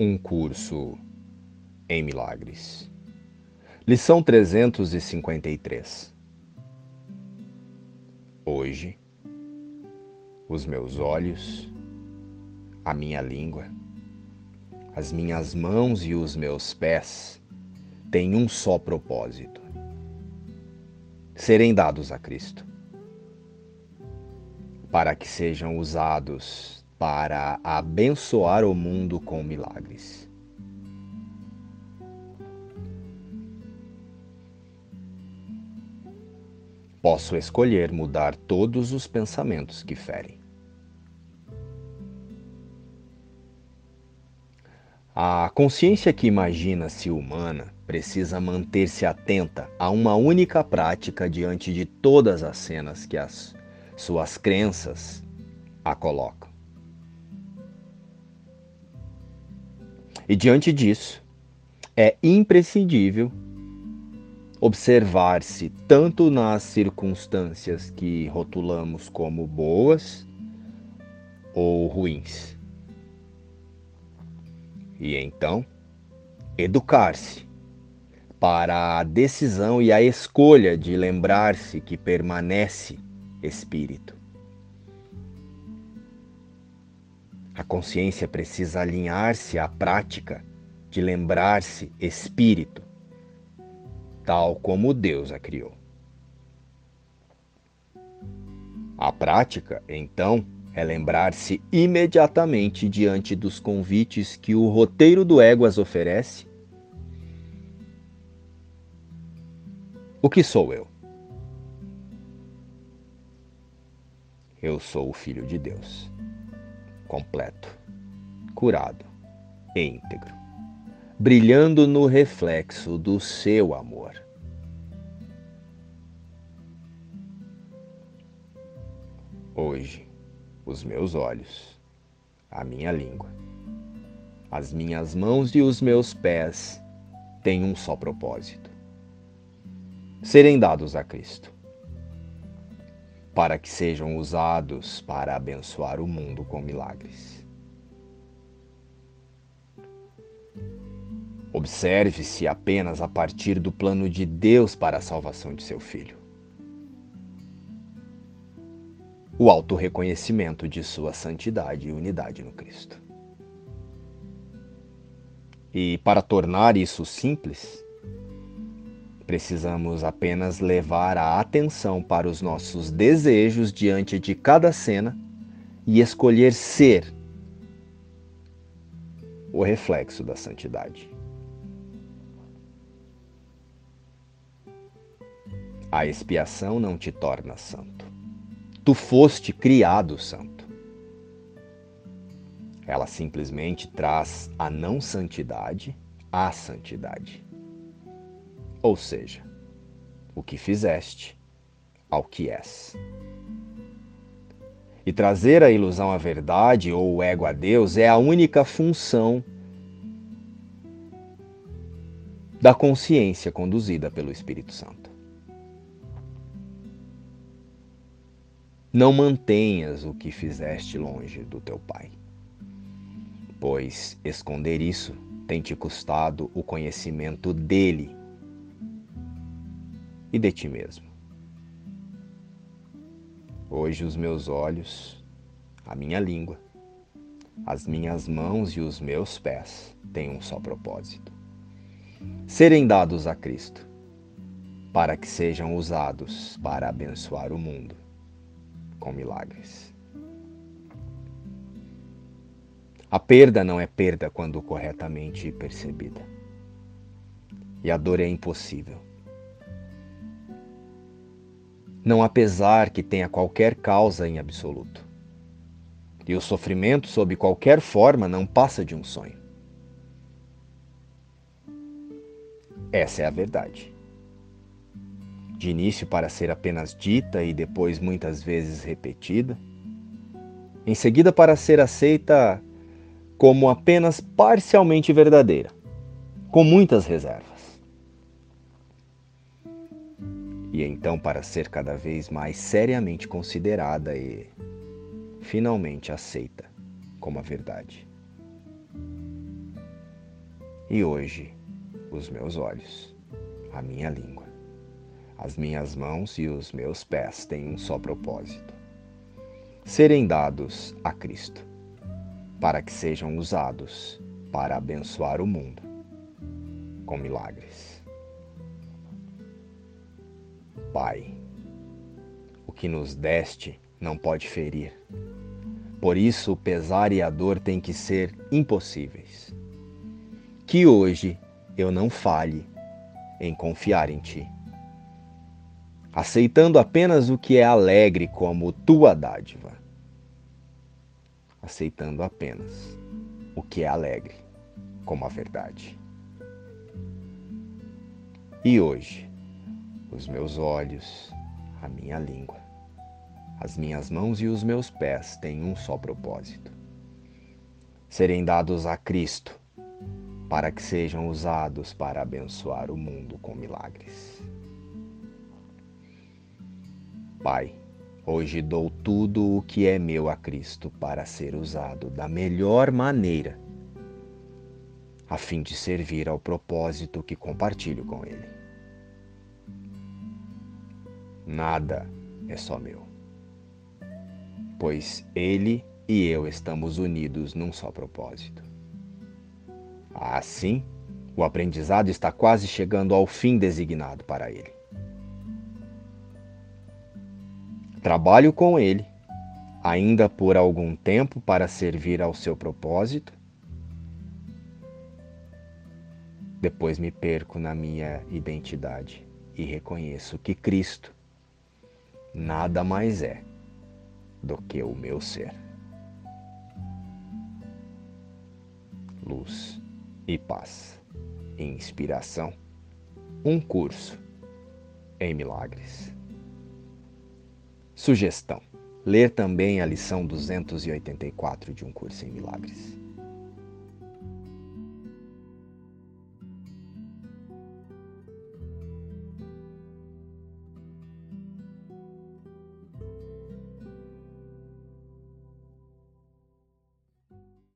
Um curso em milagres. Lição 353. Hoje, os meus olhos, a minha língua, as minhas mãos e os meus pés têm um só propósito: serem dados a Cristo, para que sejam usados para abençoar o mundo com milagres. Posso escolher mudar todos os pensamentos que ferem. A consciência que imagina-se humana precisa manter-se atenta a uma única prática diante de todas as cenas que as suas crenças a colocam. E diante disso, é imprescindível observar-se tanto nas circunstâncias que rotulamos como boas ou ruins. E então, educar-se para a decisão e a escolha de lembrar-se que permanece espírito. A consciência precisa alinhar-se à prática de lembrar-se espírito, tal como Deus a criou. A prática, então, é lembrar-se imediatamente diante dos convites que o roteiro do ego as oferece. O que sou eu? Eu sou o Filho de Deus completo, curado e íntegro, brilhando no reflexo do seu amor. Hoje, os meus olhos, a minha língua, as minhas mãos e os meus pés têm um só propósito: serem dados a Cristo para que sejam usados para abençoar o mundo com milagres. Observe-se apenas a partir do plano de Deus para a salvação de seu filho. O auto-reconhecimento de sua santidade e unidade no Cristo. E para tornar isso simples, Precisamos apenas levar a atenção para os nossos desejos diante de cada cena e escolher ser o reflexo da santidade. A expiação não te torna santo. Tu foste criado santo. Ela simplesmente traz a não santidade à santidade ou seja, o que fizeste ao que és. E trazer a ilusão à verdade ou o ego a Deus é a única função da consciência conduzida pelo Espírito Santo. Não mantenhas o que fizeste longe do teu Pai, pois esconder isso tem te custado o conhecimento dele e de ti mesmo. Hoje os meus olhos, a minha língua, as minhas mãos e os meus pés têm um só propósito: serem dados a Cristo, para que sejam usados para abençoar o mundo com milagres. A perda não é perda quando corretamente percebida. E a dor é impossível não há pesar que tenha qualquer causa em absoluto. E o sofrimento, sob qualquer forma, não passa de um sonho. Essa é a verdade. De início, para ser apenas dita e depois muitas vezes repetida, em seguida, para ser aceita como apenas parcialmente verdadeira, com muitas reservas. E então para ser cada vez mais seriamente considerada e finalmente aceita como a verdade. E hoje, os meus olhos, a minha língua, as minhas mãos e os meus pés têm um só propósito: serem dados a Cristo, para que sejam usados para abençoar o mundo com milagres. Pai, o que nos deste não pode ferir. Por isso, o pesar e a dor têm que ser impossíveis que hoje eu não falhe em confiar em Ti, aceitando apenas o que é alegre como tua dádiva, aceitando apenas o que é alegre como a verdade. E hoje, os meus olhos, a minha língua, as minhas mãos e os meus pés têm um só propósito: serem dados a Cristo para que sejam usados para abençoar o mundo com milagres. Pai, hoje dou tudo o que é meu a Cristo para ser usado da melhor maneira, a fim de servir ao propósito que compartilho com Ele. Nada é só meu, pois Ele e eu estamos unidos num só propósito. Assim, o aprendizado está quase chegando ao fim designado para ele. Trabalho com ele, ainda por algum tempo para servir ao seu propósito. Depois me perco na minha identidade e reconheço que Cristo nada mais é do que o meu ser. Luz e paz. Inspiração. Um curso em milagres. Sugestão: ler também a lição 284 de Um Curso em Milagres.